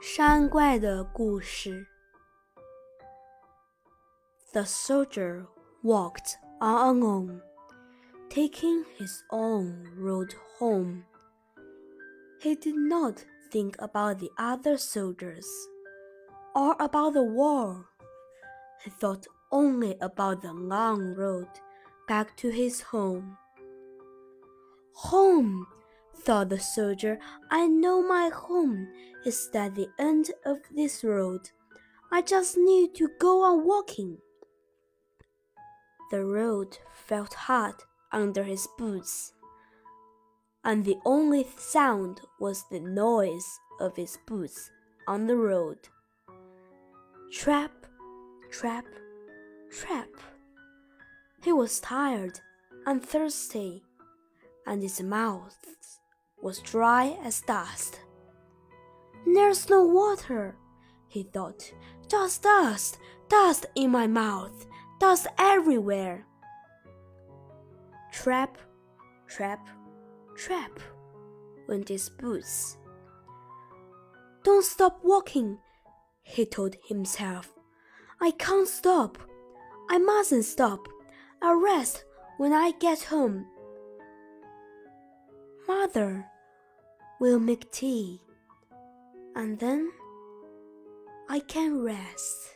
山怪的故事。The soldier walked on alone, taking his own road home. He did not think about the other soldiers or about the war. He thought only about the long road back to his home. Home, thought the soldier. I know my home is at the end of this road. I just need to go on walking. The road felt hot under his boots, and the only sound was the noise of his boots on the road. Trap, trap, trap. He was tired and thirsty, and his mouth was dry as dust. There's no water, he thought. Just dust, dust in my mouth, dust everywhere. Trap, trap, trap, went his boots. Don't stop walking, he told himself. I can't stop. I mustn't stop. I'll rest when I get home. Mother will make tea, and then I can rest.